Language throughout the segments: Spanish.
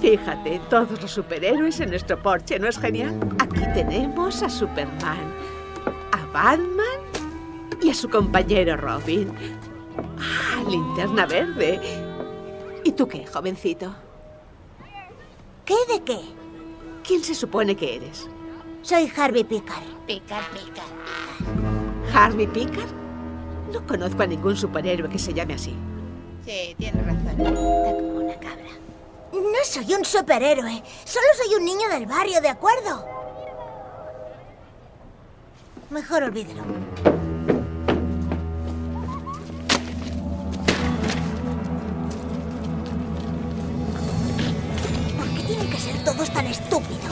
Fíjate, todos los superhéroes en nuestro porche, ¿no es genial? Aquí tenemos a Superman, a Batman y a su compañero Robin. Ah, linterna verde. ¿Y tú qué, jovencito? ¿Qué de qué? ¿Quién se supone que eres? Soy Harvey Picar. Picar, picar, ¿Harvey Picar? No conozco a ningún superhéroe que se llame así. Sí, tienes razón. No soy un superhéroe. Solo soy un niño del barrio, ¿de acuerdo? Mejor olvídelo. ¿Por qué tienen que ser todos tan estúpidos?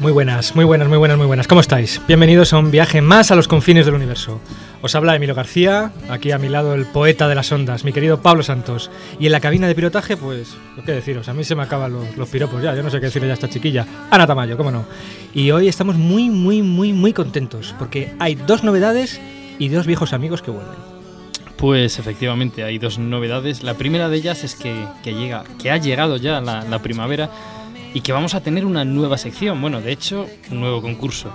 Muy buenas, muy buenas, muy buenas, muy buenas. ¿Cómo estáis? Bienvenidos a un viaje más a los confines del universo. Os habla Emilio García, aquí a mi lado el poeta de las ondas, mi querido Pablo Santos. Y en la cabina de pilotaje, pues, ¿qué deciros? A mí se me acaban los, los piropos ya, yo no sé qué decirle ya a esta chiquilla. Ana Tamayo, cómo no. Y hoy estamos muy, muy, muy, muy contentos, porque hay dos novedades y dos viejos amigos que vuelven. Pues efectivamente hay dos novedades. La primera de ellas es que, que llega, que ha llegado ya la, la primavera y que vamos a tener una nueva sección. Bueno, de hecho, un nuevo concurso.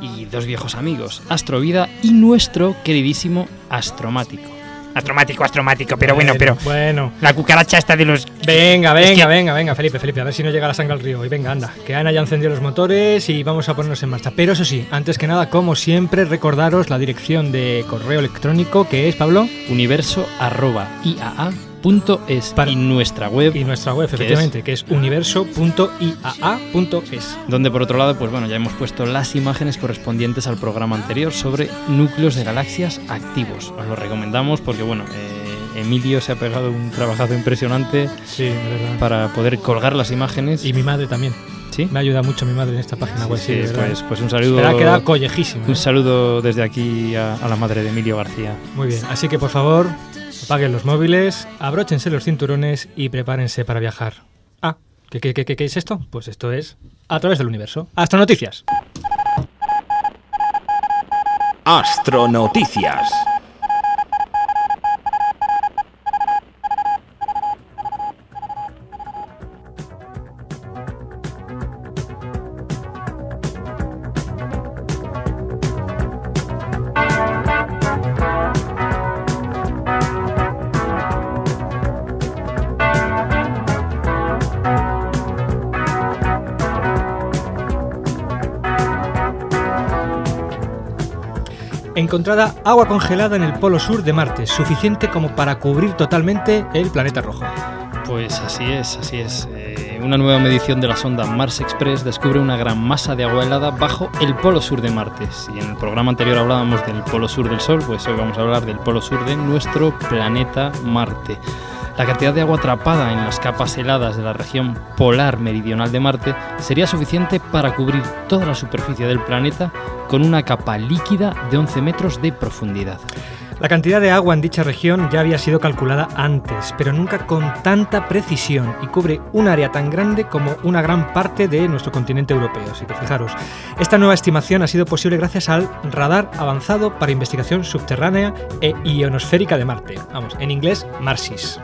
Y dos viejos amigos, Astrovida y nuestro queridísimo Astromático. Astromático, astromático, pero bueno, pero Bueno. la cucaracha está de los... Venga, Es venga, que- venga, venga, Felipe, Felipe, a ver si no llega la sangre al río. Y venga, anda, que Ana ya encendió los motores y vamos a ponernos en marcha. Pero eso sí, antes que nada, como siempre, recordaros la dirección de correo electrónico que es, Pablo, Universo arroba Para- y nuestra web y nuestra web, ¿Qué efectivamente, que es universo.iaa.es. donde por otro lado, pues bueno, ya hemos puesto las imágenes correspondientes al programa anterior sobre núcleos de galaxias activos. Os lo recomendamos porque bueno, eh, Emilio se ha pegado un trabajazo impresionante Sí, para poder colgar las imágenes. Y mi madre también. ¿Sí? Me ayuda mucho mi madre en esta página web. Sí, verdad. pues, pues un saludo. Espera, queda collejísimo. Un ¿eh? saludo desde aquí a, a la madre de Emilio García. Muy bien, así que por favor, apaguen los móviles, abróchense los cinturones y prepárense para viajar. Ah, ¿qué, qué, es esto? Pues esto es A través del universo. Astronoticias. Astronoticias. Encontrada agua congelada en el polo sur de Marte, suficiente como para cubrir totalmente el planeta rojo. Pues así es, así es. Eh, una nueva medición de la sonda Mars Express descubre una gran masa de agua helada bajo el polo sur de Marte. Si en el programa anterior hablábamos del polo sur del Sol, pues hoy vamos a hablar del polo sur de nuestro planeta Marte. La cantidad de agua atrapada en las capas heladas de la región polar meridional de Marte sería suficiente para cubrir toda la superficie del planeta con una capa líquida de 11 metros de profundidad. La cantidad de agua en dicha región ya había sido calculada antes, pero nunca con tanta precisión y cubre un área tan grande como una gran parte de nuestro continente europeo. Así que fijaros, esta nueva estimación ha sido posible gracias al radar avanzado para investigación subterránea e ionosférica de Marte, vamos, en inglés MARSIS.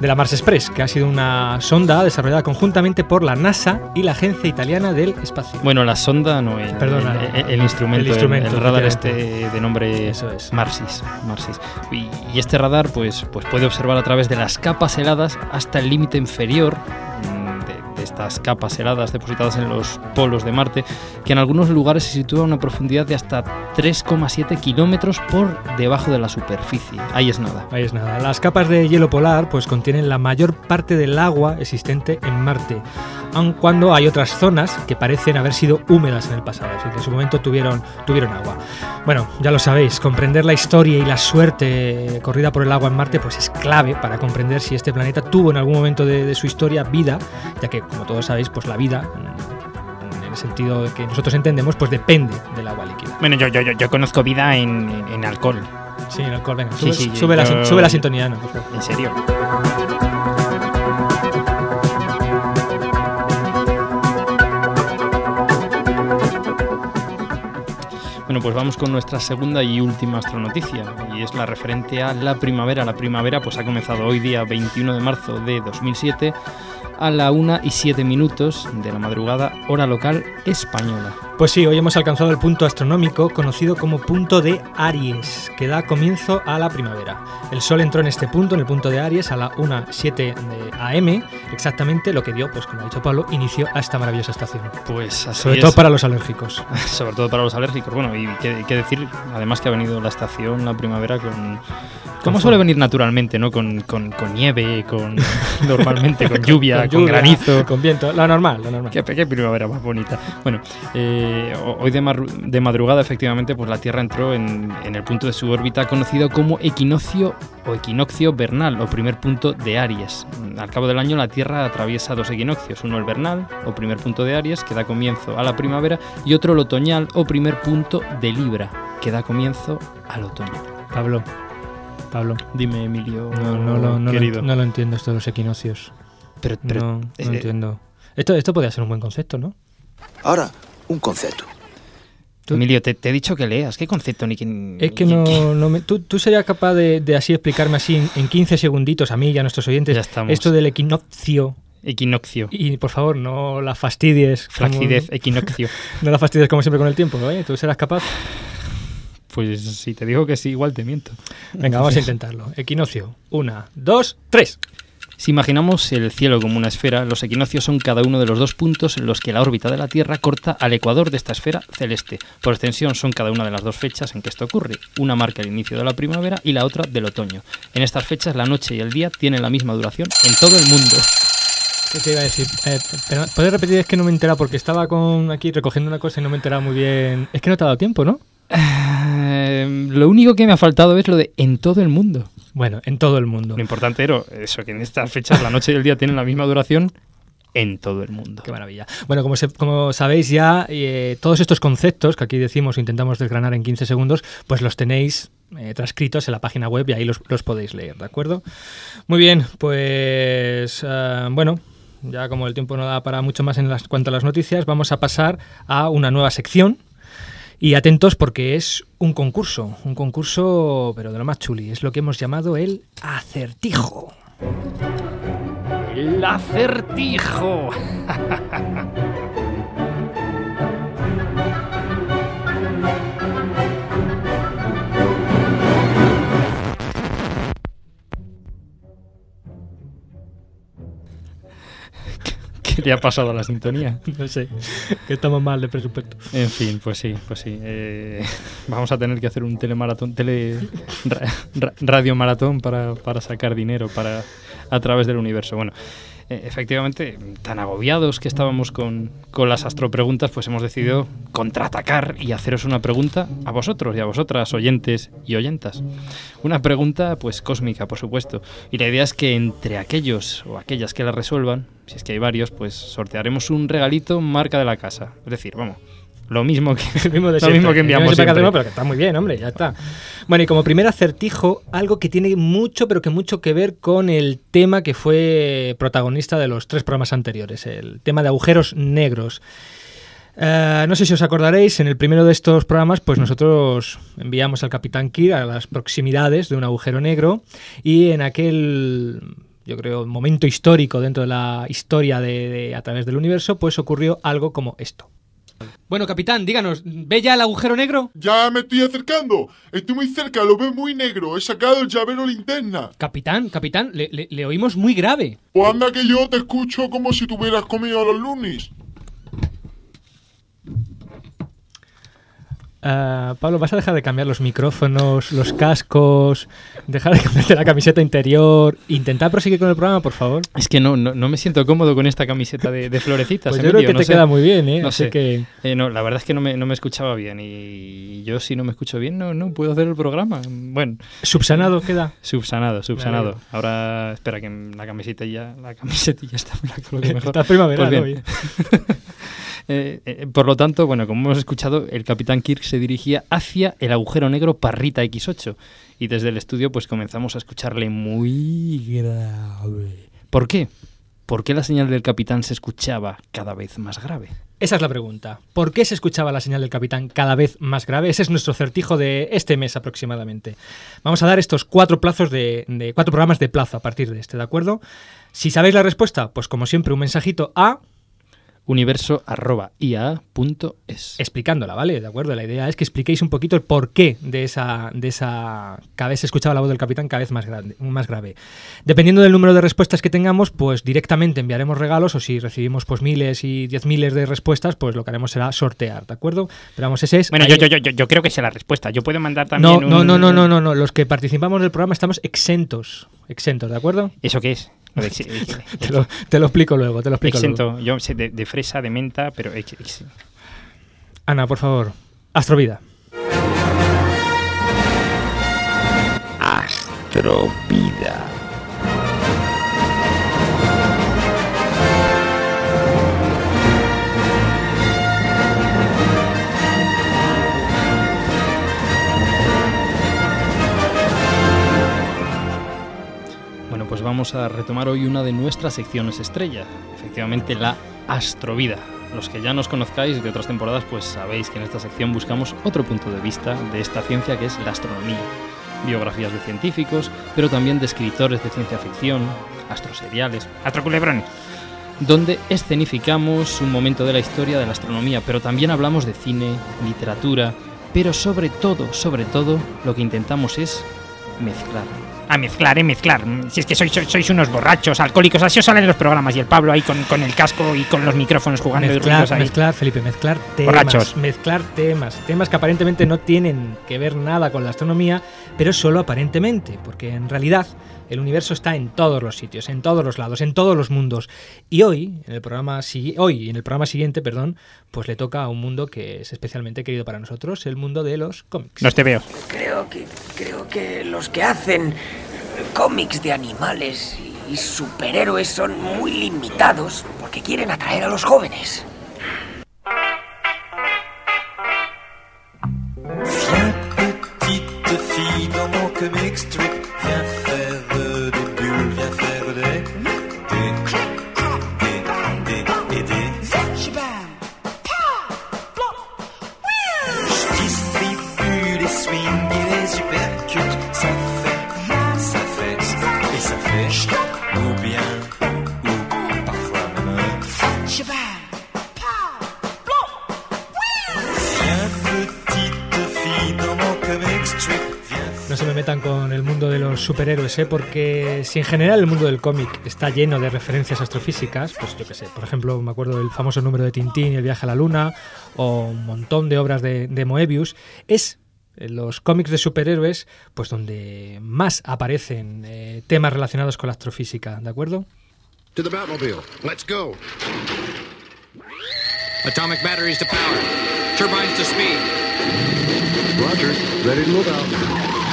De la Mars Express, que ha sido una sonda desarrollada conjuntamente por la NASA y la Agencia Italiana del Espacio. Bueno, la sonda no, el, Perdona, el, el- el instrumento, el instrumento, el, radar este de nombre Eso es. Marsis, Marsis. Y, y este radar pues, pues puede observar a través de las capas heladas hasta el límite inferior estas capas heladas depositadas en los polos de Marte, que en algunos lugares se sitúa a una profundidad de hasta 3,7 kilómetros por debajo de la superficie. Ahí es nada. Ahí es nada. Las capas de hielo polar pues contienen la mayor parte del agua existente en Marte, aun cuando hay otras zonas que parecen haber sido húmedas en el pasado, así que en su momento tuvieron, tuvieron agua. Bueno, ya lo sabéis, comprender la historia y la suerte corrida por el agua en Marte pues es clave para comprender si este planeta tuvo en algún momento de, de su historia vida, ya que como todos sabéis, pues la vida mm, en el sentido que nosotros entendemos, pues depende del agua líquida. Bueno, yo, yo, yo, yo conozco vida en, en- en alcohol. Sí, el alcohol, venga, Sí, sube, sí, sube la, sube la sintonía, ¿no? En serio. Bueno, pues vamos con nuestra segunda y última astronoticia, y es la referente a la primavera. La primavera pues ha comenzado hoy día 21 de marzo de 2007 a la 1 y 7 minutos de la madrugada, hora local española. Pues sí, hoy hemos alcanzado el punto astronómico conocido como punto de Aries, que da comienzo a la primavera. El Sol entró en este punto, en el punto de Aries, a la 1.07 de AM, exactamente lo que dio, pues como ha dicho Pablo, inicio a esta maravillosa estación. Pues así Sobre es. todo para los alérgicos. sobre todo para los alérgicos. Bueno, y qué, qué decir, además que ha venido la estación, la primavera, con. Con suele venir naturalmente, ¿no? Con, con- con nieve, con. normalmente, con lluvia, con, lluvia, granizo. Con viento, lo normal, lo normal. Qué, qué primavera más bonita. Bueno, eh, ho- hoy de, madrugada, efectivamente, pues la Tierra entró en, en el punto de su órbita conocido como equinoccio o equinoccio vernal, o primer punto de Aries. Al cabo del año, la Tierra atraviesa dos equinoccios, uno el vernal, o primer punto de Aries, que da comienzo a la primavera, y otro el otoñal, o primer punto de Libra, que da comienzo al otoño. Pablo, Pablo, Dime, Emilio, no, no, no, lo, querido. no lo entiendo esto de los equinoccios. Pero, pero, no, no eh, entiendo. Esto, esto podría ser un buen concepto, ¿no? Ahora, un concepto. tú- Emilio, te, te he dicho que leas. ¿Qué concepto ni Es que no, no me- ¿tú, tú serías capaz de, de así explicarme así en, en 15 segunditos a mí y a nuestros oyentes Ya estamos. esto del equinoccio Equinoccio. y por favor no la fastidies como- Flacidez, equinoccio. no la fastidies como siempre con el tiempo ¿eh? tú serás capaz Pues si te digo que sí, igual te miento. venga vamos a intentarlo equinoccio una dos tres Si imaginamos el cielo como una esfera, los equinoccios son cada uno de los dos puntos en los que la órbita de la Tierra corta al ecuador de esta esfera celeste. Por extensión son cada una de las dos fechas en que esto ocurre. Una marca el inicio de la primavera y la otra del otoño. En estas fechas la noche y el día tienen la misma duración en todo el mundo. ¿Qué te iba a decir? Eh, pero, ¿Puedes repetir? Es que no me he enterado porque estaba con aquí recogiendo una cosa y no me he enterado muy bien. Es que no te ha dado tiempo, ¿no? Eh, lo único que me ha faltado es lo de en todo el mundo. Bueno, en todo el mundo. Lo importante era eso, que en estas fechas la noche y el día tienen la misma duración en todo el mundo. Qué maravilla. Bueno, como, se- como sabéis ya, eh, todos estos conceptos que aquí decimos, intentamos desgranar en 15 segundos, pues los tenéis eh, transcritos en la página web y ahí los, los podéis leer, ¿de acuerdo? Muy bien, pues eh, bueno, ya como el tiempo no da para mucho más en las, cuanto a las noticias, vamos a pasar a una nueva sección. Y atentos porque es un concurso, un concurso, pero de lo más chuli, es lo que hemos llamado el acertijo. El acertijo. ¿Qué le ha pasado a la sintonía? No sé, que estamos mal de presupuesto. En fin, pues sí, pues sí. eh, vamos a tener que hacer un telemaratón, tele ra- ra- radio maratón para, para sacar dinero para a través del universo. Bueno, eh, efectivamente, tan agobiados que estábamos con, con las astropreguntas, pues hemos decidido contraatacar y haceros una pregunta a vosotros y a vosotras, oyentes y oyentas. Una pregunta, pues cósmica, por supuesto. Y la idea es que entre aquellos o aquellas que la resuelvan, si es que hay varios, pues sortearemos un regalito marca de la casa. Es decir, vamos, lo mismo que, Lo mismo, de lo mismo que enviamos siempre que siempre. hacemos, pero que está muy bien, hombre, ya está. Bueno, y como primer acertijo, algo que tiene mucho, pero que mucho que ver con el tema que fue protagonista de los tres programas anteriores, el tema de agujeros negros. Eh, no sé si os acordaréis, en el primero de estos programas, pues nosotros enviamos al Capitán Kirk a las proximidades de un agujero negro y en aquel, yo creo, momento histórico dentro de la historia de, de a través del universo, pues ocurrió algo como esto. Bueno, capitán, díganos, ¿ve ya el agujero negro? Ya me estoy acercando. Estoy muy cerca, lo veo muy negro. He sacado el llavero linterna. Capitán, capitán, le, le- le oímos muy grave. Pues anda que yo te escucho como si tuvieras comido a los lunis. Ah, Pablo, ¿vas a dejar de cambiar los micrófonos, los cascos, dejar de cambiarte la camiseta interior? Intentar proseguir con el programa, por favor. Es que no, no, no me siento cómodo con esta camiseta de, de florecitas. Pues yo creo que no te sé. queda muy bien, ¿eh? No Así sé. que... Eh, no, la verdad es que no me, no me escuchaba bien y yo si no me escucho bien no, no puedo hacer el programa. Bueno, ¿Subsanado queda? subsanado, subsanado. Ahora espera que la camiseta ya, la camiseta ya está, la mejor. Está primaveral Pues bien. Eh, eh, por lo tanto, bueno, como hemos escuchado, el capitán Kirk se dirigía hacia el agujero negro Parrita X8 y desde el estudio pues comenzamos a escucharle muy grave. ¿Por qué? ¿Por qué la señal del capitán se escuchaba cada vez más grave? Esa es la pregunta. ¿Por qué se escuchaba la señal del capitán cada vez más grave? Ese es nuestro certijo de este mes aproximadamente. Vamos a dar estos cuatro plazos de, de- cuatro programas de plazo a partir de este, ¿de acuerdo? Si sabéis la respuesta, pues como siempre un mensajito a universo.ia.es. explicándola, ¿vale? De acuerdo. La idea es que expliquéis un poquito el porqué de esa, de esa. Cada vez se escuchaba la voz del capitán cada vez más grande, más grave. Dependiendo del número de respuestas que tengamos, pues directamente enviaremos regalos, o si recibimos pues miles y diez miles de respuestas, pues lo que haremos será sortear, ¿de acuerdo? Pero vamos, ese es. Bueno, yo, yo, yo, yo- creo que sé la respuesta. Yo puedo mandar también no, no, no, no, no, no, no. Los que participamos del programa estamos exentos. Exentos, ¿de acuerdo? ¿Eso qué es? De Te lo, te lo explico luego, te lo explico luego. exento. Yo sé de, de fresa, de menta, pero... ex- ex- Ana, por favor. Astrovida. Astrovida. Vamos a retomar hoy una de nuestras secciones estrella, efectivamente la Astrovida. Los que ya nos conozcáis de otras temporadas, pues sabéis que en esta sección buscamos otro punto de vista de esta ciencia que es la astronomía. Biografías de científicos, pero también de escritores de ciencia ficción, astroseriales, Astroculebrones. donde escenificamos un momento de la historia de la astronomía, pero también hablamos de cine, literatura, pero sobre todo, sobre todo, lo que intentamos es mezclar. A mezclar, eh, mezclar. Si es que sois, sois, unos borrachos, alcohólicos, así os salen los programas. Y el Pablo ahí con, con el casco y con los micrófonos jugando Mezclar, ahí. mezclar, Felipe, mezclar temas. Borrachos. Mezclar temas. Temas que aparentemente no tienen que ver nada con la astronomía, pero solo aparentemente, porque en realidad el universo está en todos los sitios, en todos los lados, en todos los mundos. Y hoy, en el programa hoy, en el programa siguiente, perdón, pues le toca a un mundo que es especialmente querido para nosotros, el mundo de los cómics. Los te veo. Creo que, creo que los que hacen cómics de animales y superhéroes son muy limitados porque quieren atraer a los jóvenes. Petite fille dans mon comic strip, viens superhéroes, ¿eh? porque si en general el mundo del cómic está lleno de referencias astrofísicas, pues yo qué sé, por ejemplo, me acuerdo del famoso número de Tintín y el viaje a la luna, o un montón de obras de, de Moebius, es los cómics de superhéroes, pues donde más aparecen eh, temas relacionados con la astrofísica, ¿de acuerdo? To the Batmobile. Let's go. Atomic batteries to power. Turbines to speed. Roger. Ready to move out.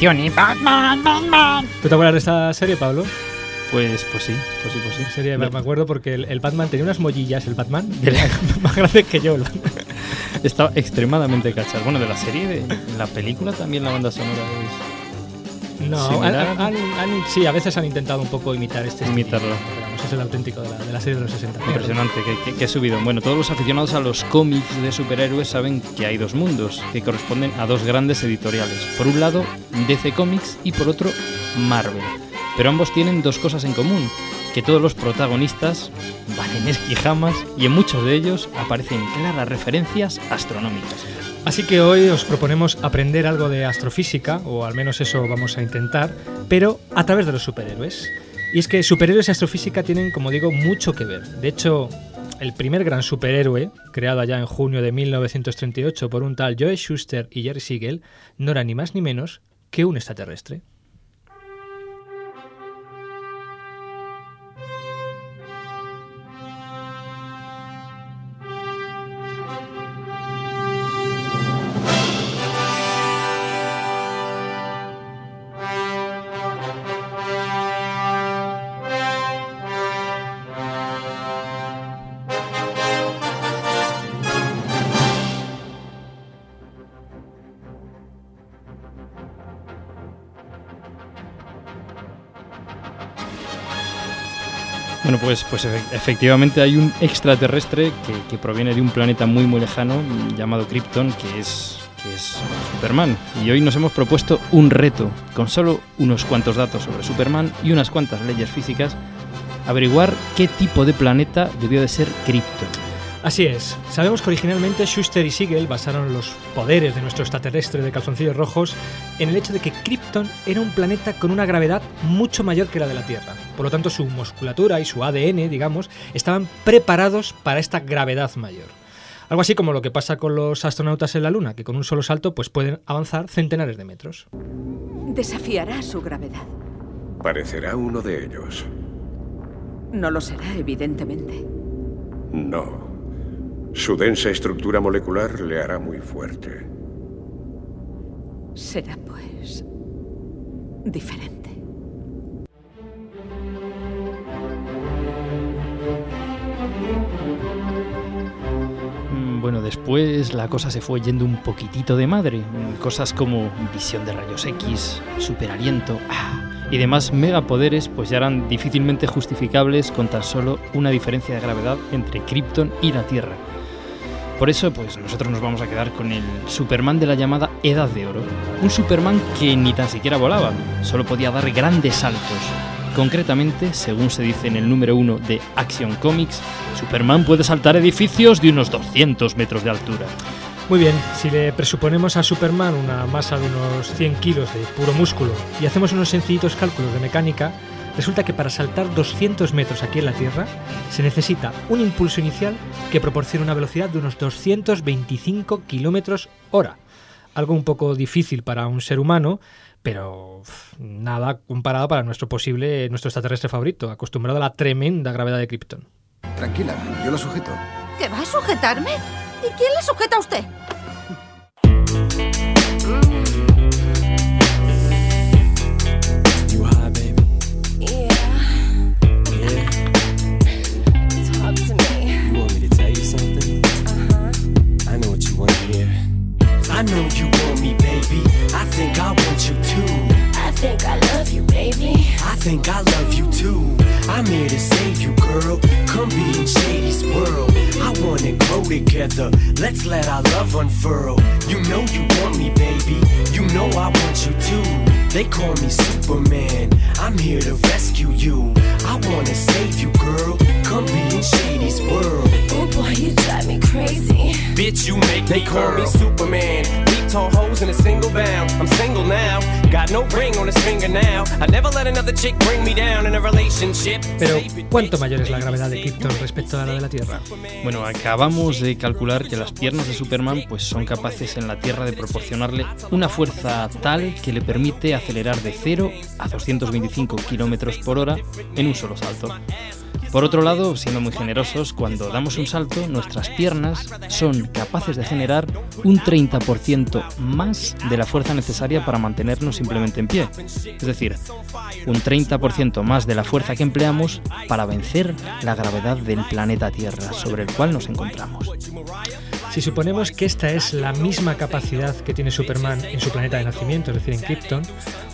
Canción, ¿eh? Batman, Batman. ¿Tú te acuerdas de esta serie, Pablo? Pues, pues sí, pues sí, pues sí. Serie, me me acuerdo porque el, el Batman tenía unas mollillas, el Batman, más grandes que yo. Estaba extremadamente cachar. Bueno, de la serie, de la película también la banda sonora es... No, han- similar. han- han- sí, a veces han intentado un poco imitar este estilo, Imitarlo. pero vamos, es el auténtico de la, de la serie de los 60. Impresionante, que, que, que subido. Bueno, todos los aficionados a los cómics de superhéroes saben que hay dos mundos, que corresponden a dos grandes editoriales. Por un lado, DC Comics y por otro, Marvel. Pero ambos tienen dos cosas en común, que todos los protagonistas van en esquijamas y en muchos de ellos aparecen claras referencias astronómicas. Así que hoy os proponemos aprender algo de astrofísica, o al menos eso vamos a intentar, pero a través de los superhéroes. Y es que superhéroes y astrofísica tienen, como digo, mucho que ver. De hecho, el primer gran superhéroe, creado allá en junio de 1938 por un tal Joe Schuster y Jerry Siegel, no era ni más ni menos que un extraterrestre. Pues, pues efe- efectivamente hay un extraterrestre que, que proviene de un planeta muy muy lejano llamado Krypton, que es, que es Superman. Y hoy nos hemos propuesto un reto, con solo unos cuantos datos sobre Superman y unas cuantas leyes físicas, averiguar qué tipo de planeta debió de ser Krypton. Así es. Sabemos que originalmente Schuster y Siegel basaron los poderes de nuestro extraterrestre de calzoncillos rojos en el hecho de que Krypton era un planeta con una gravedad mucho mayor que la de la Tierra. Por lo tanto, su musculatura y su ADN, digamos, estaban preparados para esta gravedad mayor. Algo así como lo que pasa con los astronautas en la Luna, que con un solo salto pues pueden avanzar centenares de metros. Desafiará su gravedad. Parecerá uno de ellos. No lo será, evidentemente. No. Su densa estructura molecular le hará muy fuerte. Será, pues, diferente. Mm, Bueno, después la cosa se fue yendo un poquitito de madre. Mm, Cosas como visión de rayos X, superaliento ah, y demás megapoderes pues ya eran difícilmente justificables con tan solo una diferencia de gravedad entre Krypton y la Tierra. Por eso, pues nosotros nos vamos a quedar con el Superman de la llamada Edad de Oro. Un Superman que ni tan siquiera volaba, solo podía dar grandes saltos. Concretamente, según se dice en el número 1 de Action Comics, Superman puede saltar edificios de unos 200 metros de altura. Muy bien, si le presuponemos a Superman una masa de unos 100 kilos de puro músculo y hacemos unos sencillitos cálculos de mecánica, resulta que para saltar 200 metros aquí en la Tierra se necesita un impulso inicial que proporciona una velocidad de unos 225 kilómetros hora. Algo un poco difícil para un ser humano, pero nada comparado para nuestro posible, nuestro extraterrestre favorito, acostumbrado a la tremenda gravedad de Krypton. Tranquila, yo lo sujeto. ¿Que va a sujetarme? ¿Y quién le sujeta a usted? Think I want you too. I think I love you, baby. I think I love you too. I'm here to save you, girl. Come be in Shady's world. I wanna grow together. Let's let our love unfurl. You know you want me, baby. You know I want you too. They call me Superman. I'm here to rescue you. I wanna save you, girl. Come be in Shady's world. Boy, you drive me crazy. Bitch, you make They me call me girl. Superman. Beat tall hoes in a single bound. I'm single now. Got no ring on his finger now. I never let another chick bring me down in a relationship. Pero, ¿cuánto mayor es la gravedad de Krypton respecto a la de la Tierra? Bueno, acabamos de calcular que las piernas de Superman pues son capaces en la Tierra de proporcionarle una fuerza tal que le permite acelerar de 0 a 225 kilómetros por hora en un solo salto. Por otro lado, siendo muy generosos, cuando damos un salto, nuestras piernas son capaces de generar un 30% más de la fuerza necesaria para mantenernos simplemente en pie. Es decir, un 30% más de la fuerza que empleamos para vencer la gravedad del planeta Tierra sobre el cual nos encontramos. Si suponemos que esta es la misma capacidad que tiene Superman en su planeta de nacimiento, es decir, en Krypton,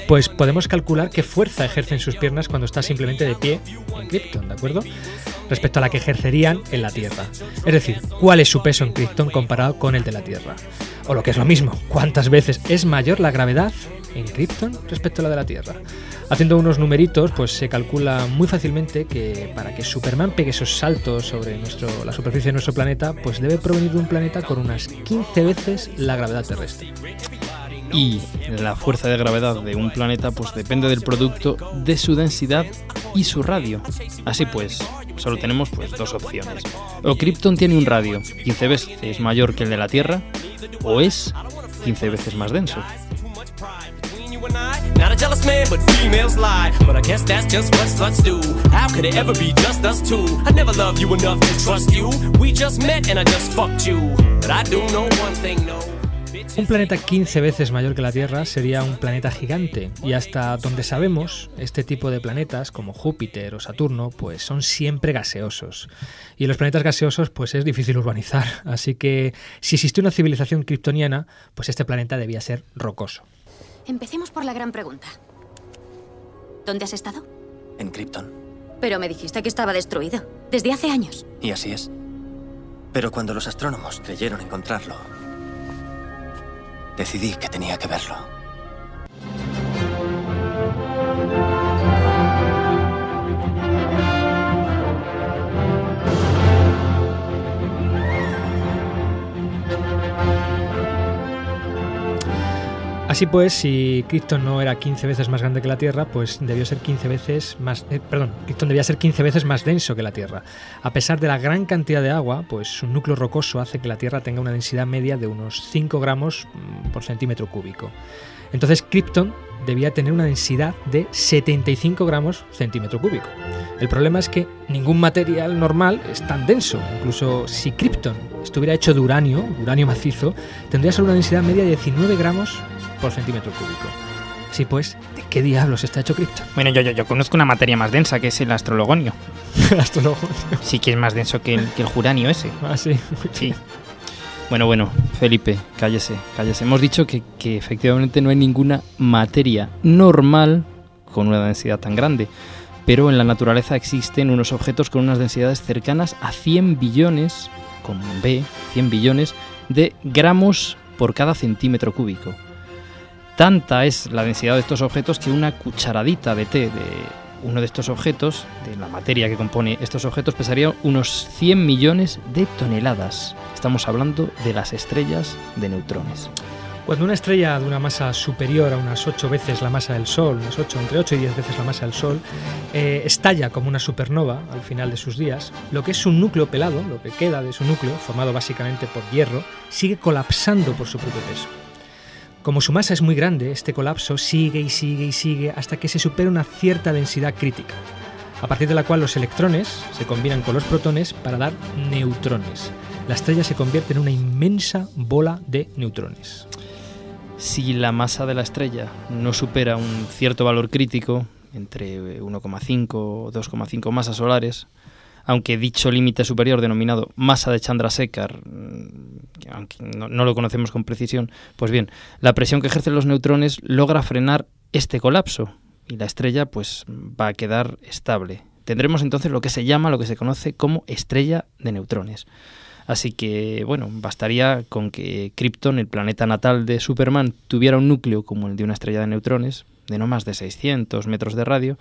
pues podemos calcular qué fuerza ejercen sus piernas cuando está simplemente de pie en Krypton, ¿de acuerdo? Respecto a la que ejercerían en la Tierra. Es decir, cuál es su peso en Krypton comparado con el de la Tierra. O lo que es lo mismo, cuántas veces es mayor la gravedad en Krypton respecto a la de la Tierra. Haciendo unos numeritos, pues se calcula muy fácilmente que para que Superman pegue esos saltos sobre nuestro, la superficie de nuestro planeta, pues debe provenir de un planeta con unas 15 veces la gravedad terrestre. Y la fuerza de gravedad de un planeta pues depende del producto de su densidad y su radio. Así pues, solo tenemos pues dos opciones. O Krypton tiene un radio 15 veces mayor que el de la Tierra, o es 15 veces más denso. Not a jealous man, but females lie. But I guess that's just what sluts do. How could it ever be just us two? I never loved you enough to trust you. We just met and I just fucked you. But I do know one thing, no. Un planeta 15 veces mayor que la Tierra sería un planeta gigante y hasta donde sabemos, este tipo de planetas como Júpiter o Saturno pues son siempre gaseosos. Y los planetas gaseosos pues es difícil urbanizar, así que si existe una civilización kryptoniana, pues este planeta debía ser rocoso. Empecemos por la gran pregunta. ¿Dónde has estado? En Krypton. Pero me dijiste que estaba destruido. Desde hace años. Y así es. Pero cuando los astrónomos creyeron encontrarlo, decidí que tenía que verlo. Así pues, si Krypton no era 15 veces más grande que la Tierra, pues debió ser 15 veces más, eh, perdón, Krypton debía ser 15 veces más denso que la Tierra. A pesar de la gran cantidad de agua, pues su núcleo rocoso hace que la Tierra tenga una densidad media de unos 5 gramos mm, por centímetro cúbico. Entonces Krypton debía tener una densidad de 75 gramos centímetro cúbico. El problema es que ningún material normal es tan denso. Incluso si Krypton estuviera hecho de uranio, uranio macizo, tendría solo una densidad media de 19 gramos por centímetro cúbico. Sí, pues, ¿de qué diablos está hecho Krypton? Bueno, yo, yo, yo conozco una materia más densa que es el astrologonio. ¿El astrologonio? Sí, que es más denso que el, que el juranio ese. Ah, sí. Sí. Bueno, bueno, Felipe, cállese, cállese. Hemos dicho que, que efectivamente no hay ninguna materia normal con una densidad tan grande, pero en la naturaleza existen unos objetos con unas densidades cercanas a 100 billones, con B, 100 billones, de gramos por cada centímetro cúbico. Tanta es la densidad de estos objetos que una cucharadita de té de uno de estos objetos, de la materia que compone estos objetos, pesaría unos 100 millones de toneladas. Estamos hablando de las estrellas de neutrones. Cuando una estrella de una masa superior a unas 8 veces la masa del Sol, unas 8, entre 8 y 10 veces la masa del Sol, eh, estalla como una supernova al final de sus días, lo que es su núcleo pelado, lo que queda de su núcleo, formado básicamente por hierro, sigue colapsando por su propio peso. Como su masa es muy grande, este colapso sigue y sigue y sigue hasta que se supera una cierta densidad crítica, a partir de la cual los electrones se combinan con los protones para dar neutrones. La estrella se convierte en una inmensa bola de neutrones. Si la masa de la estrella no supera un cierto valor crítico, entre 1,5 o 2,5 masas solares, aunque dicho límite superior denominado masa de Chandrasekhar, mm, aunque no, no, lo conocemos con precisión, pues bien, la presión que ejercen los neutrones logra frenar este colapso y la estrella pues va a quedar estable. Tendremos entonces lo que se llama, lo que se conoce como estrella de neutrones. Así que, bueno, bastaría con que Krypton, el planeta natal de Superman, tuviera un núcleo como el de una estrella de neutrones, de no más de 600 metros de radio,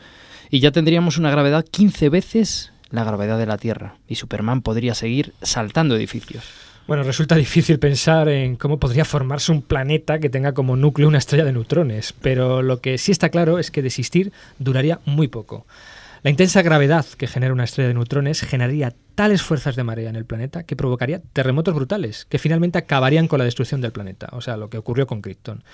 y ya tendríamos una gravedad 15 veces la gravedad de la Tierra, y Superman podría seguir saltando edificios. Bueno, resulta difícil pensar en cómo podría formarse un planeta que tenga como núcleo una estrella de neutrones, pero lo que sí está claro es que desistir duraría muy poco. La intensa gravedad que genera una estrella de neutrones generaría tales fuerzas de marea en el planeta que provocaría terremotos brutales, que finalmente acabarían con la destrucción del planeta, o sea, lo que ocurrió con Krypton.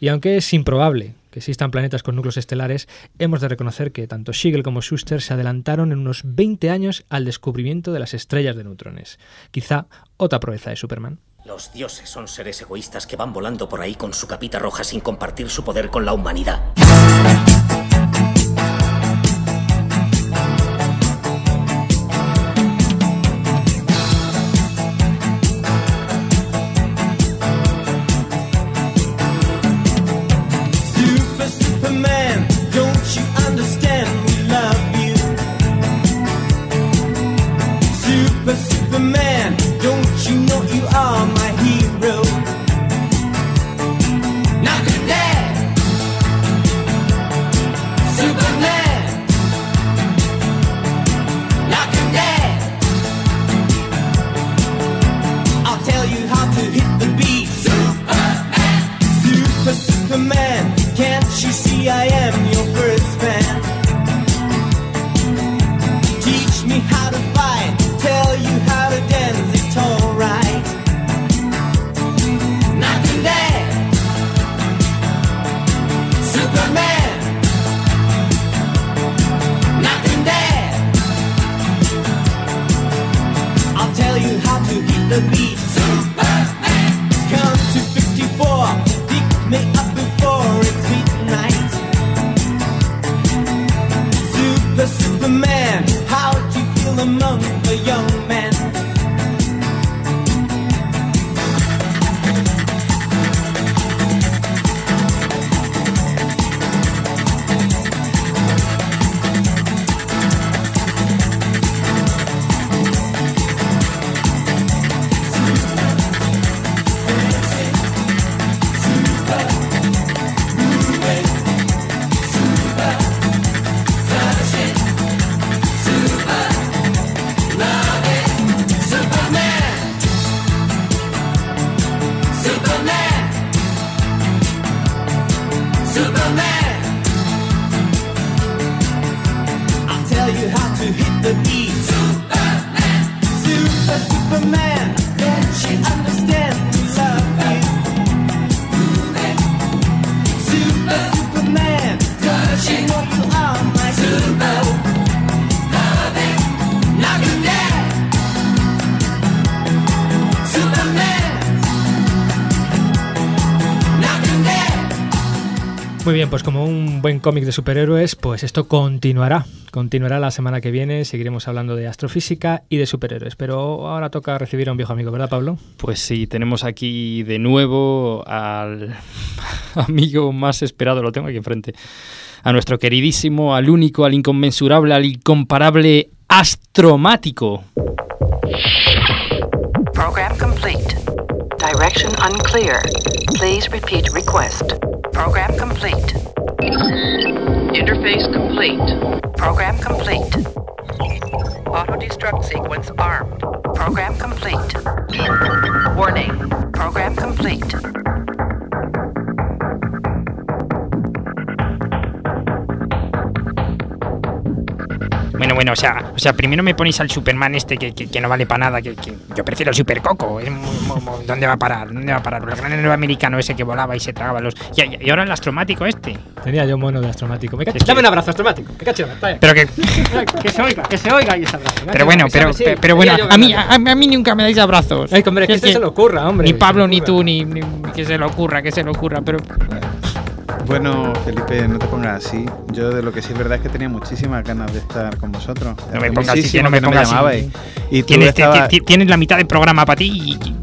Y aunque es improbable que existan planetas con núcleos estelares, hemos de reconocer que tanto Siegel como Schuster se adelantaron en unos 20 años al descubrimiento de las estrellas de neutrones. Quizá otra proeza de Superman. Los dioses son seres egoístas que van volando por ahí con su capita roja sin compartir su poder con la humanidad. Muy bien, pues como un buen cómic de superhéroes, pues esto continuará. Continuará la semana que viene, seguiremos hablando de astrofísica y de superhéroes. Pero ahora toca recibir a un viejo amigo, ¿verdad, Pablo? Pues sí, tenemos aquí de nuevo al amigo más esperado, lo tengo aquí enfrente. A nuestro queridísimo, al único, al inconmensurable, al incomparable astromático. Program complete. Direction unclear. Please repeat request. Program complete. Interface complete. Program complete. Auto destruct sequence armed. Program complete. Warning. Program complete. Bueno, bueno, o sea, o sea, primero me ponéis al Superman este que, que- que no vale para nada, que, que yo prefiero el Supercoco. Es muy- muy- muy- ¿Dónde va a parar? ¿Dónde va a parar? El gran héroe americano ese que volaba y se tragaba los... Y, y- y ahora el astromático este. Tenía yo mono de astromático. Me cacho- Es que- Dame un abrazo astromático. Me cacho. Pero que... que se oiga, que se oiga y ese abrazo. Pero bueno, pero, Sí, pero bueno, a mí, a, a mí nunca me dais abrazos. Ay, hombre, que este se le ocurra, hombre. Ni Pablo, ni tú, ni, ni- que se le ocurra, que se le ocurra, pero... Bueno, Felipe, no te pongas así. Yo de lo que sí es verdad es que tenía muchísimas ganas de estar con vosotros. No me pongas así, que no me que pongas así. Y tú Tienes, estabas- la mitad del programa para ti y...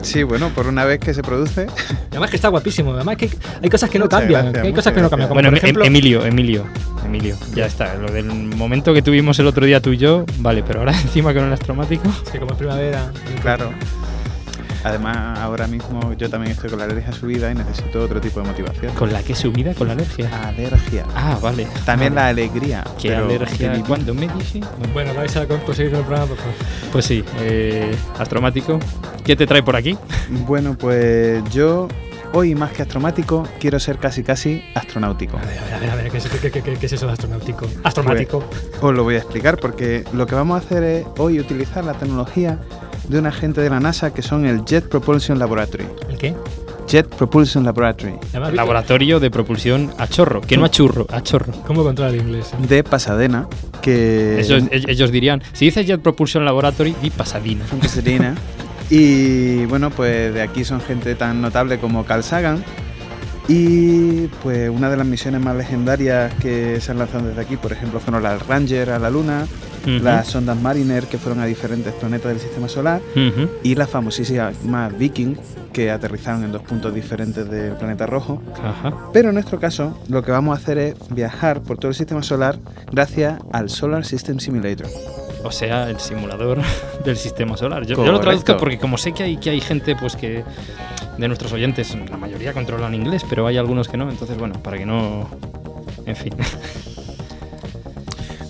Sí, bueno, por una vez que se produce. Además que está guapísimo. Además que hay cosas que no Muchas cambian. gracias, que hay cosas que no cambian. Como Bueno, por Em- ejemplo, Emilio, Emilio, Emilio, ya está. Lo del momento que tuvimos el otro día tú y yo, vale, pero ahora encima con el astromático. Sí, como primavera. Claro. Además, ahora mismo yo también estoy con la alergia subida y necesito otro tipo de motivación. ¿Con la que subida? ¿Con la alergia? Alergia. Ah, vale. También la alegría. ¿Qué pero alergia? Felipe, ¿Cuándo me dice? Bueno, vais a conseguir el programa, por favor. Pues sí, eh, astromático. ¿Qué te trae por aquí? Bueno, pues yo hoy más que astromático, quiero ser casi casi astronáutico. A ver, a ver, a ver, ¿qué es, qué- qué- qué- qué es eso de astronáutico? Astromático. Pues, os lo voy a explicar porque lo que vamos a hacer es hoy utilizar la tecnología de un agente de la NASA que son el Jet Propulsion Laboratory. ¿El qué? Jet Propulsion Laboratory. Laboratorio de propulsión a chorro, que no a churro, a chorro. ¿Cómo controla el inglés? De Pasadena, que... Ellos, ellos dirían, si dices Jet Propulsion Laboratory, di Pasadena. Pasadena. Y bueno, pues de aquí son gente tan notable como Carl Sagan. Y pues una de las misiones más legendarias que se han lanzado desde aquí, por ejemplo, fueron las Ranger a la Luna, Ujú. las sondas Mariner que fueron a diferentes planetas del sistema solar Ujú. y las famosísimas Viking que aterrizaron en dos puntos diferentes del planeta rojo. Ajá. Pero en nuestro caso, lo que vamos a hacer es viajar por todo el sistema solar gracias al Solar System Simulator. O sea, el simulador del sistema solar. Yo, yo lo traduzco porque como sé que hay, que hay gente pues que de nuestros oyentes, la mayoría controlan inglés, pero hay algunos que no, entonces bueno, para que no... En fin.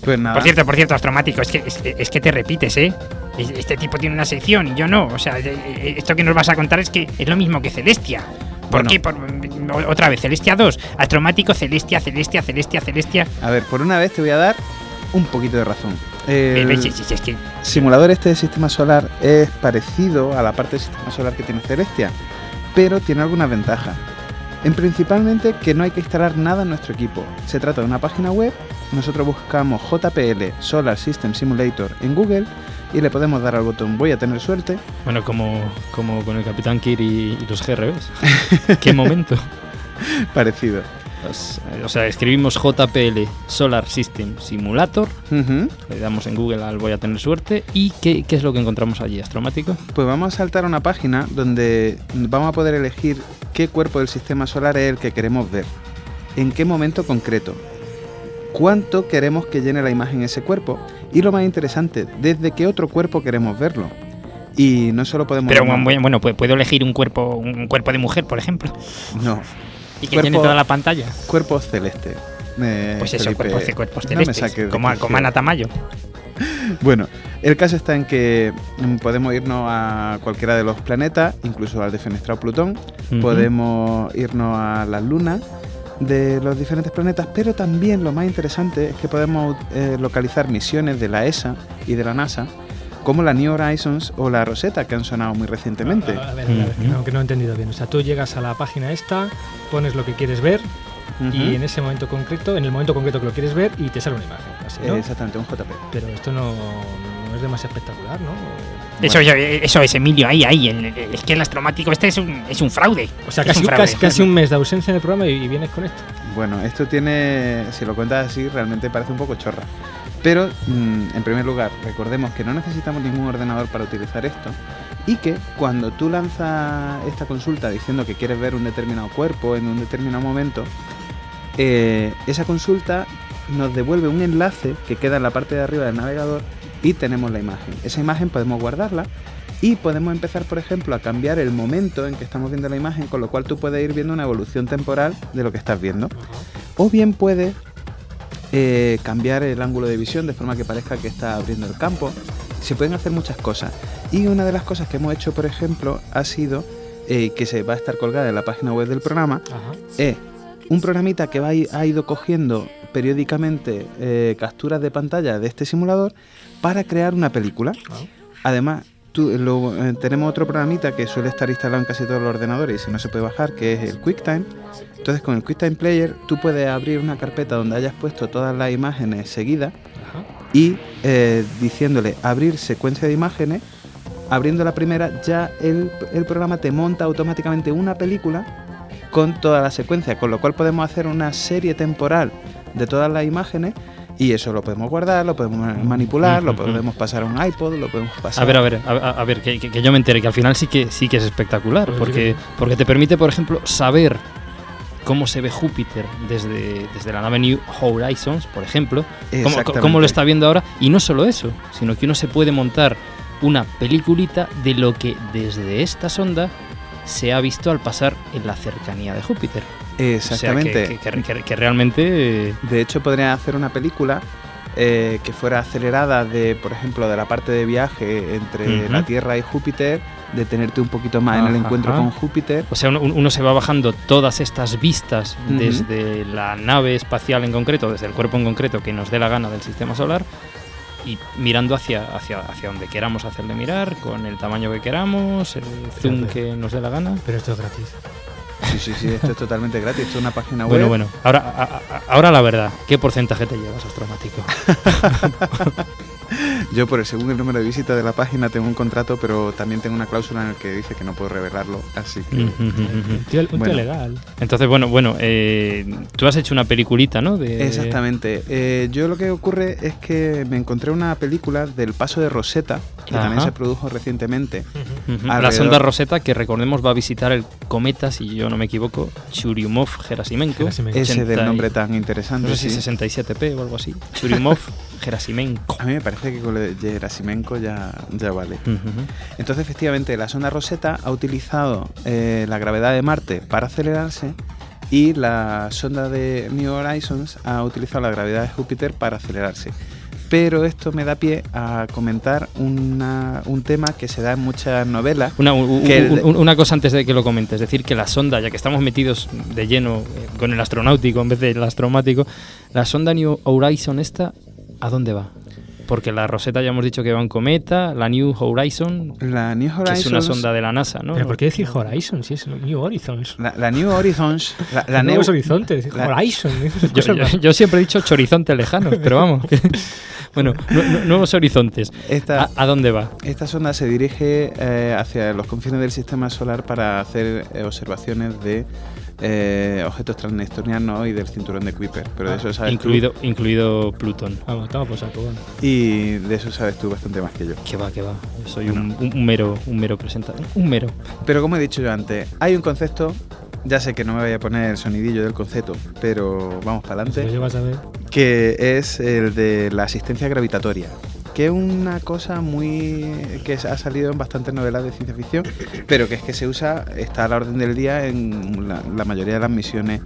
Pues nada. Por cierto, por cierto, astromático, es que, es, es que te repites, ¿eh? Es- Este tipo tiene una sección y yo no. O sea, de- eh, esto que nos vas a contar es que es lo mismo que Celestia. ¿Por Bueno. qué? Por- otra vez, Celestia 2. Astromático, Celestia, Celestia, Celestia, Celestia. A ver, por una vez te voy a dar un poquito de razón. Eh, El sí, sí, es que simulador este de sistema solar es parecido a la parte del sistema solar que tiene Celestia, pero tiene algunas ventajas. En principalmente que no hay que instalar nada en nuestro equipo. Se trata de una página web, nosotros buscamos JPL Solar System Simulator en Google y le podemos dar al botón voy a tener suerte. Bueno, como, como con el Capitán Kir y, y los GRBs. ¿Qué momento? Parecido. Pues, eh, o sea, escribimos JPL Solar System Simulator, le damos en Google al voy a tener suerte y ¿qué, qué es lo que encontramos allí? ¿Astromático? Pues vamos a saltar a una página donde vamos a poder elegir qué cuerpo del sistema solar es el que queremos ver, en qué momento concreto, cuánto queremos que llene la imagen ese cuerpo y lo más interesante, desde qué otro cuerpo queremos verlo. Y no solo podemos... Pero bueno, bueno, pu- puedo elegir un cuerpo, un cuerpo de mujer, por ejemplo. No. Y que llene toda la pantalla. Cuerpo celeste. eh, Pues eso, Felipe. cuerpos, cuerpos No celestes. de como, como Ana Tamayo. Bueno, el caso está en que mm, podemos irnos a cualquiera de los planetas, incluso al defenestrado Plutón, podemos irnos a las lunas de los diferentes planetas, pero también lo más interesante es que podemos eh, localizar misiones de la ESA y de la NASA, como la New Horizons o la Rosetta, que han sonado muy recientemente. A ver, a ver, a ver, que no, que no he entendido bien. O sea, tú llegas a la página esta, pones lo que quieres ver y en ese momento concreto, en el momento concreto que lo quieres ver y te sale una imagen. Así, ¿no? Exactamente, un JP. Pero esto no, no es demasiado espectacular, ¿no? Eso, eso es, Emilio, ahí, ahí. el- el- es que el astromático este es un, es un fraude. O sea, casi, un fraude. casi, casi un mes de ausencia en el programa y, y vienes con esto. Bueno, esto tiene, si lo cuentas así, realmente parece un poco chorra. Pero, mm, en primer lugar, recordemos que no necesitamos ningún ordenador para utilizar esto y que cuando tú lanzas esta consulta diciendo que quieres ver un determinado cuerpo en un determinado momento, eh, esa consulta nos devuelve un enlace que queda en la parte de arriba del navegador y tenemos la imagen. Esa imagen podemos guardarla y podemos empezar, por ejemplo, a cambiar el momento en que estamos viendo la imagen, con lo cual tú puedes ir viendo una evolución temporal de lo que estás viendo. O bien puedes eh, cambiar el ángulo de visión de forma que parezca que está abriendo el campo. Se pueden hacer muchas cosas. Y una de las cosas que hemos hecho, por ejemplo, ha sido eh, que se va a estar colgada en la página web del programa. Es un programita que va ha ido cogiendo periódicamente eh, capturas de pantalla de este simulador para crear una película. Además, tú- lo- eh, tenemos otro programita que suele estar instalado en casi todos los ordenadores y si no se puede bajar, que es el QuickTime. Entonces, con el QuickTime Player, tú puedes abrir una carpeta donde hayas puesto todas las imágenes seguidas y eh, diciéndole abrir secuencia de imágenes. Abriendo la primera, ya el, el programa te monta automáticamente una película con toda la secuencia, con lo cual podemos hacer una serie temporal de todas las imágenes y eso lo podemos guardar, lo podemos ma- manipular, lo podemos pasar a un iPod, lo podemos pasar. A ver, a ver, a, a- a ver, que, que- yo me entere, que al final sí que sí que es espectacular, Pues porque, porque te permite, por ejemplo, saber cómo se ve Júpiter desde, desde la nave New Horizons, por ejemplo, cómo, cómo lo está viendo ahora, y no solo eso, sino que uno se puede montar una peliculita de lo que desde esta sonda se ha visto al pasar en la cercanía de Júpiter. Exactamente. O sea, que, que- que- que realmente... eh, De hecho, podría hacer una película eh, que fuera acelerada de, por ejemplo, de la parte de viaje entre la Tierra y Júpiter detenerte un poquito más en el Ajá. encuentro con Júpiter. O sea, uno, uno se va bajando todas estas vistas desde la nave espacial en concreto, desde el cuerpo en concreto que nos dé la gana del sistema solar y mirando hacia, hacia, hacia donde queramos hacerle mirar, con el tamaño que queramos, el zoom Fíjate. que nos dé la gana. Pero esto es gratis. Sí, sí, sí, esto es totalmente gratis. Esto es una página web. Bueno, bueno, ahora, a- a- ahora la verdad, ¿qué porcentaje te llevas, astromático? Yo, por el, según el número de visitas de la página, tengo un contrato, pero también tengo una cláusula en la que dice que no puedo revelarlo. Así que. Un tío, un tío Bueno. legal. Entonces, bueno, bueno, eh, tú has hecho una peliculita, ¿no? De, Exactamente. Eh, yo lo que ocurre es que me encontré una película del paso de Rosetta, que Ajá. también se produjo recientemente. La Alrededor- sonda Rosetta, que recordemos va a visitar el cometa, si yo no me equivoco, Churyumov-Gerasimenko. Gerasimenko. Ese 80 del nombre tan interesante. No sé si sí. 67P o algo así. Churyumov-Gerasimenko. A mí me parece que con Gerasimenko ya, ya vale. Entonces, efectivamente, la sonda Rosetta ha utilizado eh, la gravedad de Marte para acelerarse y la sonda de New Horizons ha utilizado la gravedad de Júpiter para acelerarse. Pero esto me da pie a comentar una- un tema que se da en muchas novelas. Una, un- una cosa antes de que lo comentes, es decir, que la sonda, ya que estamos metidos de lleno eh, con el astronáutico en vez del astromático, la sonda New Horizon esta, ¿a dónde va? Porque la Rosetta ya hemos dicho que va en cometa, la New Horizon, la New que es una sonda de la NASA, ¿no? ¿Pero por qué decir Horizon? Si es New Horizons. La, la New Horizons. La, la Nuevos New- horizontes. la- Horizon. Yo, siempre he dicho horizontes lejanos, pero vamos. que- bueno, nu- nu- nuevos horizontes. Esta- ¿A, a dónde va? Esta sonda se dirige eh, hacia los confines del sistema solar para hacer eh, observaciones de eh, objetos transneptunianos y del cinturón de Kuiper. Pero de eso sabes tú. Incluido, incluido Plutón. Vamos, estamos por saco. bueno. Y de eso sabes tú bastante más que yo. Que va, que va. Yo soy un, un- un mero, un mero presentador. Un mero. Pero como he dicho yo antes, hay un concepto. Ya sé que no me voy a poner el sonidillo del concepto, pero vamos para adelante. llevas a ver. Que es el de la asistencia gravitatoria. Que es una cosa muy. que ha salido en bastantes novelas de ciencia ficción, pero que es que se usa, está a la orden del día en la, la mayoría de las misiones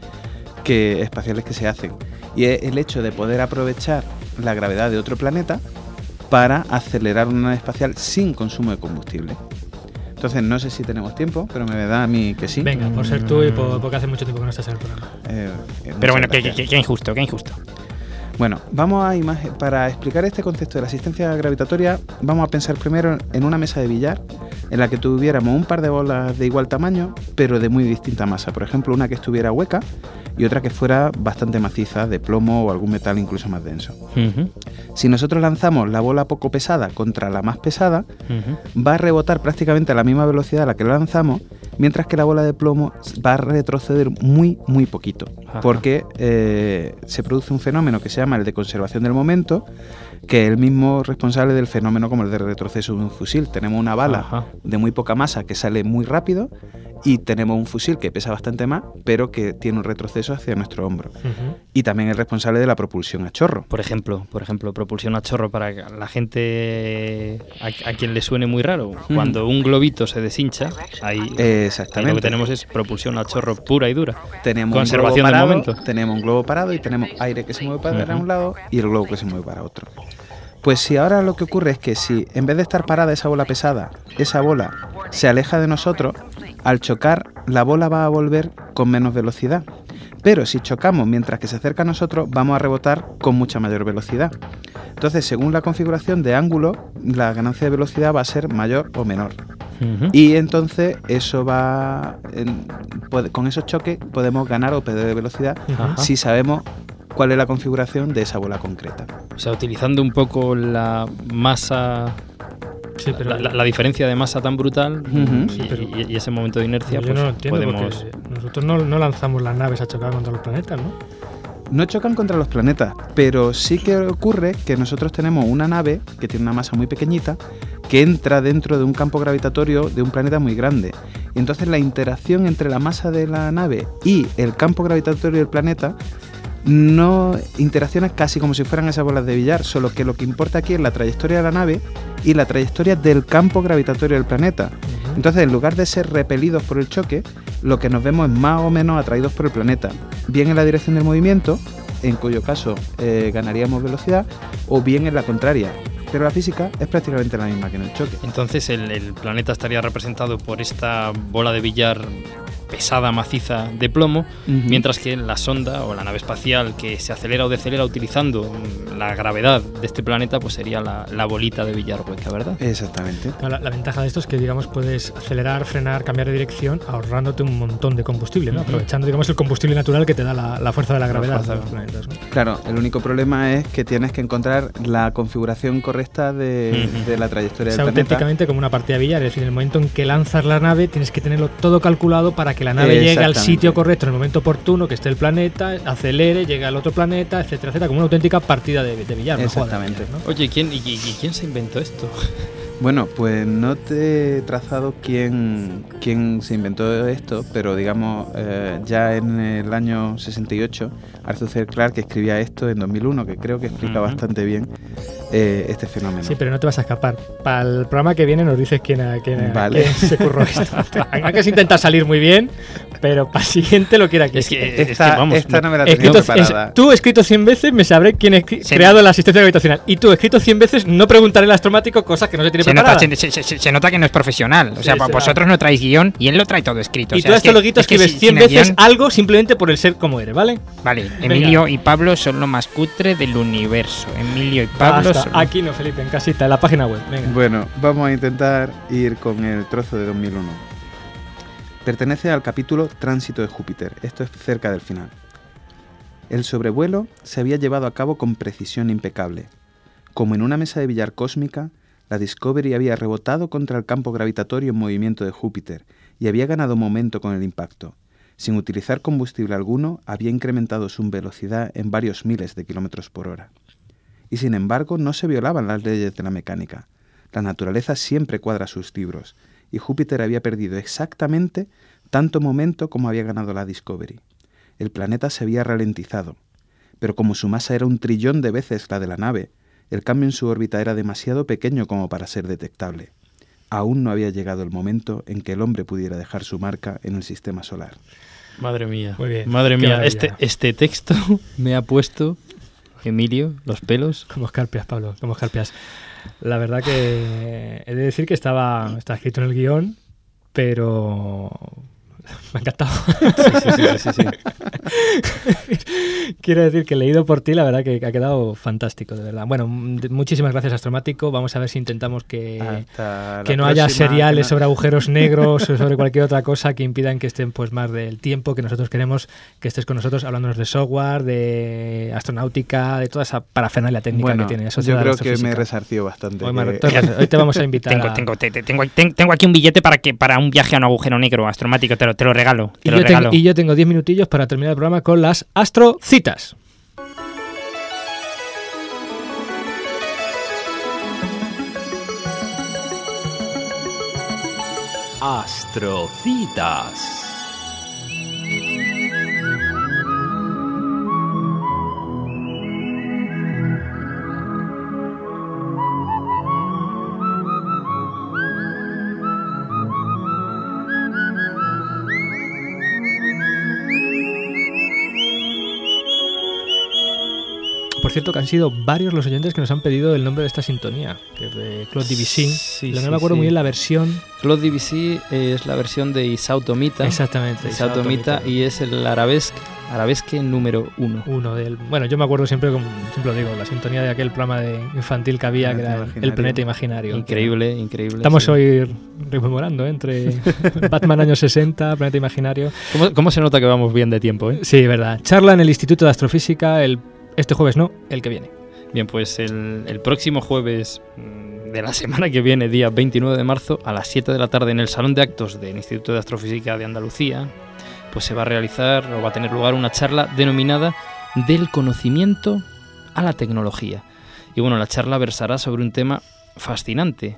que, espaciales que se hacen. Y es el hecho de poder aprovechar la gravedad de otro planeta para acelerar una nave espacial sin consumo de combustible. Entonces, no sé si tenemos tiempo, pero me da a mí que sí. Venga, por ser tú y por- porque hace mucho tiempo que no estás en el programa. Eh, eh, Pero bueno, qué- qué injusto, qué injusto. Bueno, vamos a imagen para explicar este concepto de la asistencia gravitatoria, vamos a pensar primero en una mesa de billar en la que tuviéramos un par de bolas de igual tamaño, pero de muy distinta masa. Por ejemplo, una que estuviera hueca y otra que fuera bastante maciza, de plomo o algún metal incluso más denso. Si nosotros lanzamos la bola poco pesada contra la más pesada, va a rebotar prácticamente a la misma velocidad a la que la lanzamos, mientras que la bola de plomo va a retroceder muy, muy poquito. Ajá. Porque eh, se produce un fenómeno que se llama el de conservación del momento, que es el mismo responsable del fenómeno como el de retroceso de un fusil. Tenemos una bala Ajá. de muy poca masa que sale muy rápido y tenemos un fusil que pesa bastante más, pero que tiene un retroceso hacia nuestro hombro. Y también es responsable de la propulsión a chorro. Por ejemplo, por ejemplo, propulsión a chorro para la gente a, a quien le suene muy raro. Cuando un globito se deshincha, ahí, ahí Exactamente. lo que tenemos es propulsión a chorro pura y dura. Tenemos Conservación un del globo momento. parado, tenemos un globo parado y tenemos aire que se mueve para un lado y el globo que se mueve para otro. Pues si ahora lo que ocurre es que si en vez de estar parada esa bola pesada, esa bola se aleja de nosotros, al chocar la bola va a volver con menos velocidad. Pero si chocamos mientras que se acerca a nosotros, vamos a rebotar con mucha mayor velocidad. Entonces, según la configuración de ángulo, la ganancia de velocidad va a ser mayor o menor. Y entonces eso va, en- puede- con esos choques podemos ganar o perder velocidad si sabemos cuál es la configuración de esa bola concreta. O sea, utilizando un poco la masa, Sí, pero la, la- la diferencia de masa tan brutal y, Sí, pero- y- y ese momento de inercia, yo pues no lo entiendo podemos... nosotros no, no lanzamos las naves a chocar contra los planetas, ¿no? No chocan contra los planetas, pero sí que ocurre que nosotros tenemos una nave que tiene una masa muy pequeñita que entra dentro de un campo gravitatorio de un planeta muy grande. Y entonces la interacción entre la masa de la nave y el campo gravitatorio del planeta no interacciona casi como si fueran esas bolas de billar, solo que lo que importa aquí es la trayectoria de la nave y la trayectoria del campo gravitatorio del planeta. Entonces, en lugar de ser repelidos por el choque, lo que nos vemos es más o menos atraídos por el planeta, bien en la dirección del movimiento, en cuyo caso eh, ganaríamos velocidad, o bien en la contraria, pero la física es prácticamente la misma que en el choque. Entonces el, el planeta estaría representado por esta bola de billar pesada, maciza de plomo, mientras que la sonda o la nave espacial que se acelera o decelera utilizando la gravedad de este planeta, pues sería la, la bolita de billar hueca, ¿verdad? Exactamente. La, la ventaja de esto es que, digamos, puedes acelerar, frenar, cambiar de dirección, ahorrándote un montón de combustible. Aprovechando, digamos, el combustible natural que te da la, la fuerza de la gravedad fuerza. de los planetas. ¿no? Claro, el único problema es que tienes que encontrar la configuración correcta de, Ujú. de la trayectoria Es del planeta. auténticamente como una partida de billar, es decir, en el momento en que lanzas la nave tienes que tenerlo todo calculado para que la nave llegue al sitio correcto en el momento oportuno, que esté el planeta, acelere, llegue al otro planeta, etcétera, etcétera, como una auténtica partida de, de billar. de Exactamente. billar, ¿no? Oye, ¿quién, y, y- y quién se inventó esto? Bueno, pues no te he trazado quién, quién se inventó esto, pero digamos, eh, ya en el año 68, Arthur C. Clarke escribía esto en 2001, que creo que explica bastante bien eh, este fenómeno. Sí, pero no te vas a escapar. Para el programa que viene nos dices quién, ha- quién, Vale. quién se curró esto. Aunque se intenta salir muy bien, pero para el siguiente lo quiera aquí. Es que- es Esta- que, vamos, esta no me la Escrito- tenía preparada. es- tú escrito 100 veces me sabré quién ha creado la asistencia gravitacional. Y tú escrito 100 veces no preguntaré al astromático cosas que no se tiene Se nota, preparadas. se, se- se- se nota que no es profesional. O sea, Sí, vosotros no traéis guion y él lo trae todo escrito. Y o sea, tú a es esto que- lo quito es que escribes si- 100 sin el veces guión- algo simplemente por el ser como eres, ¿vale? Vale, Venga. Emilio y Pablo son lo más cutre del universo. Emilio y Pablo Aquí no, Felipe, en casita, en la página web. Venga. Bueno, vamos a intentar ir con el trozo de 2001. Pertenece al capítulo Tránsito de Júpiter. Esto es cerca del final. El sobrevuelo se había llevado a cabo con precisión impecable. Como en una mesa de billar cósmica, la Discovery había rebotado contra el campo gravitatorio en movimiento de Júpiter y había ganado momento con el impacto. Sin utilizar combustible alguno, había incrementado su velocidad en varios miles de kilómetros por hora. Y sin embargo, no se violaban las leyes de la mecánica. La naturaleza siempre cuadra sus libros, y Júpiter había perdido exactamente tanto momento como había ganado la Discovery. El planeta se había ralentizado, pero como su masa era un trillón de veces la de la nave, el cambio en su órbita era demasiado pequeño como para ser detectable. Aún no había llegado el momento en que el hombre pudiera dejar su marca en el sistema solar. Madre mía. Muy bien. Madre mía, este, este texto me ha puesto, Emilio, los pelos. Como escarpias, Pablo, como escarpias. La verdad que he de decir que estaba, estaba escrito en el guion, pero me ha encantado. Sí, sí, sí, sí, sí. Quiero decir que leído por ti, la verdad que ha quedado fantástico, de verdad. Bueno, m- de- muchísimas gracias, Astromático. Vamos a ver si intentamos que, que no haya seriales no- sobre agujeros negros o sobre cualquier otra cosa que impidan que estén pues más del tiempo que nosotros queremos que estés con nosotros hablándonos de software, de astronáutica, de toda esa parafernalia técnica Bueno, que tiene. yo creo que me resarció bastante. Hoy, que- entonces, hoy te vamos a invitar Tengo, a- tengo, te- te- tengo, ten- tengo aquí un billete para que para un viaje a un agujero negro astromático. Te lo, te lo regalo. Te Y lo yo, tengo, regalo. y yo tengo 10 minutillos para terminar el programa con las astrocitas. Astrocitas. Por cierto, que han sido varios los oyentes que nos han pedido el nombre de esta sintonía, que es de Claude Debussy. Sí, Lo que sí, no me acuerdo sí. muy bien la versión. Claude Debussy es la versión de Isao Tomita. Exactamente, Isao Isao Tomita Tomita. y es el arabesque, arabesque número uno. Uno del. Bueno, yo me acuerdo siempre, como siempre lo digo, la sintonía de aquel programa de infantil que había, que era el- planeta imaginario. Increíble, increíble. Estamos sí. hoy rememorando ¿eh? entre Batman años 60, Planeta Imaginario. ¿Cómo, cómo se nota que vamos bien de tiempo, eh? Sí, verdad. Charla en el Instituto de Astrofísica el, este jueves, no, el que viene. Bien, pues el, el próximo jueves mm, de la semana que viene, día 29 de marzo, a las 7 de la tarde en el Salón de Actos del Instituto de Astrofísica de Andalucía, pues se va a realizar o va a tener lugar una charla denominada Del conocimiento a la tecnología. Y bueno, la charla versará sobre un tema fascinante,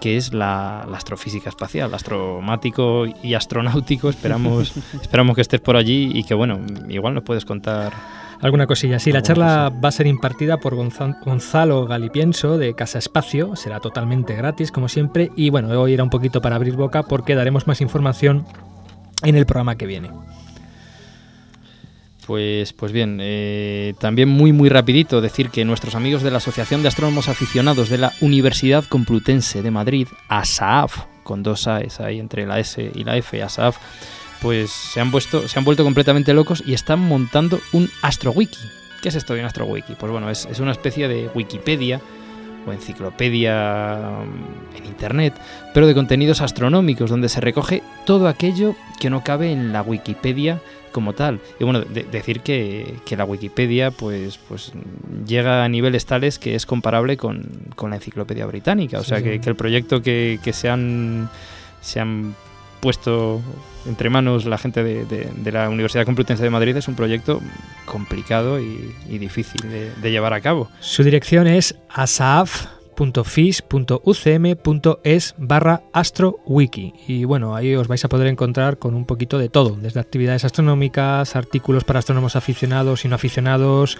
que es la, la astrofísica espacial, astromático y astronáutico. Esperamos, esperamos que estés por allí y que, bueno, igual nos puedes contar Alguna cosilla. Sí, la charla va a ser impartida por Gonza- Gonzalo Galipienso de Casa Espacio. Será totalmente gratis, como siempre. Y bueno, hoy era un poquito para abrir boca porque daremos más información en el programa que viene. Pues, pues bien, eh, también muy muy rapidito decir que nuestros amigos de la Asociación de Astrónomos Aficionados de la Universidad Complutense de Madrid, ASAAF, con dos A's ahí entre la S y la F, ASAAF, pues se han, puesto, se han vuelto completamente locos y están montando un AstroWiki. ¿Qué es esto de un AstroWiki? Pues bueno, es, es una especie de Wikipedia o enciclopedia mm, en Internet, pero de contenidos astronómicos, donde se recoge todo aquello que no cabe en la Wikipedia como tal. Y bueno, de- decir que, que la Wikipedia pues, pues llega a niveles tales que es comparable con, con la enciclopedia británica. O Sí, sea, sí. que, que el proyecto que, que se, han, se han puesto entre manos la gente de, la Universidad Complutense de Madrid es un proyecto complicado y, difícil de, llevar a cabo. Su dirección es asaf.fis.ucm.es barra astrowiki. Y bueno, ahí os vais a poder encontrar con un poquito de todo, desde actividades astronómicas, artículos para astrónomos aficionados y no aficionados.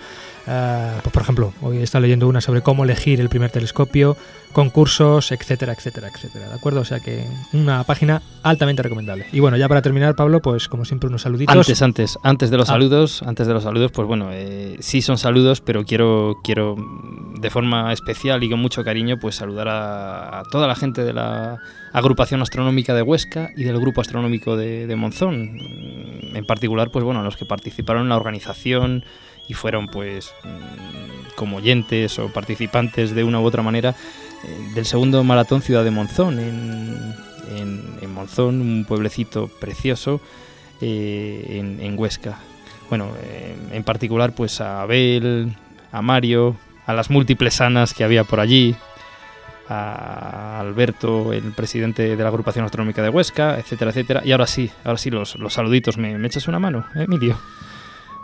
eh, pues por ejemplo, hoy está leyendo una sobre cómo elegir el primer telescopio, concursos, etcétera, etcétera, etcétera. ¿De acuerdo? O sea que una página altamente recomendable. Y bueno, ya para terminar, Pablo, pues como siempre unos saluditos. Antes, antes, antes de los Ah. saludos, antes de los saludos, pues bueno, eh, sí son saludos, pero quiero, quiero de forma especial y con mucho cariño, pues saludar a, a toda la gente de la agrupación astronómica de Huesca y del grupo astronómico de, de Monzón. Mm, En particular, pues bueno, a los que participaron en la organización y fueron, pues, mm, como oyentes o participantes de una u otra manera del segundo maratón Ciudad de Monzón en, en, Monzón, un pueblecito precioso eh, en, en Huesca. Bueno, eh, en particular pues a Abel, a Mario, a las múltiples Anas que había por allí, a Alberto, el presidente de la agrupación astronómica de Huesca, etcétera, etcétera. Y ahora sí, ahora sí los, los saluditos. ¿Me, me echas una mano, Emilio?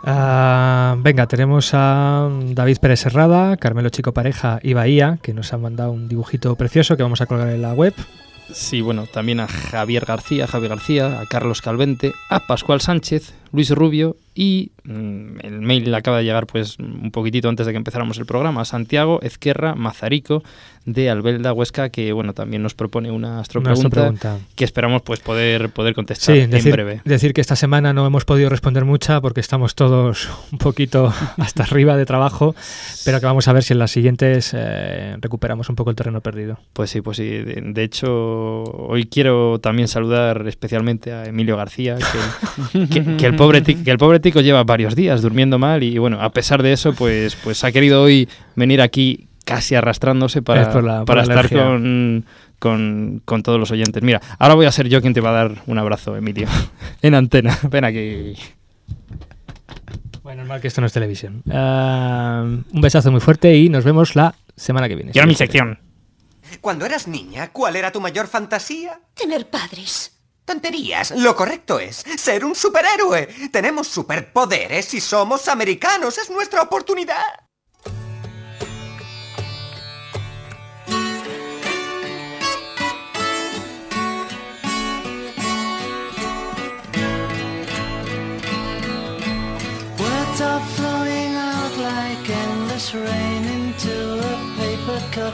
Ah, venga, tenemos a David Pérez Serrada, Carmelo Chico Pareja y Bahía, que nos han mandado un dibujito precioso que vamos a colgar en la web. Sí, bueno, también a Javier García, Javier García, a Carlos Calvente, a Pascual Sánchez, Luis Rubio y mm, el mail acaba de llegar pues un poquitito antes de que empezáramos el programa, Santiago Ezquerra Mazarico de Albelda Huesca, que bueno, también nos propone una astropregunta, que esperamos pues poder, poder contestar Sí, en decir, breve. decir que esta semana no hemos podido responder mucha porque estamos todos un poquito hasta arriba de trabajo, pero que vamos a ver si en las siguientes eh, recuperamos un poco el terreno perdido. Pues sí, pues sí. De, de hecho, hoy quiero también saludar especialmente a Emilio García, que, que- que el pobre que el pobre lleva varios días durmiendo mal y bueno, a pesar de eso, pues, pues ha querido hoy venir aquí casi arrastrándose para, Es por la- por para la estar con, con, con todos los oyentes. Mira, ahora voy a ser yo quien te va a dar un abrazo, Emilio, en antena. Ven aquí. Bueno, normal que esto no es televisión. Ah, un besazo muy fuerte y nos vemos la semana que viene. Y ahora mi sección. Cuando eras niña, ¿cuál era tu mayor fantasía? Tener padres. Tonterías. Lo correcto es ser un superhéroe. Tenemos superpoderes y somos americanos. Es nuestra oportunidad. Into a paper cup.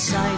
sorry.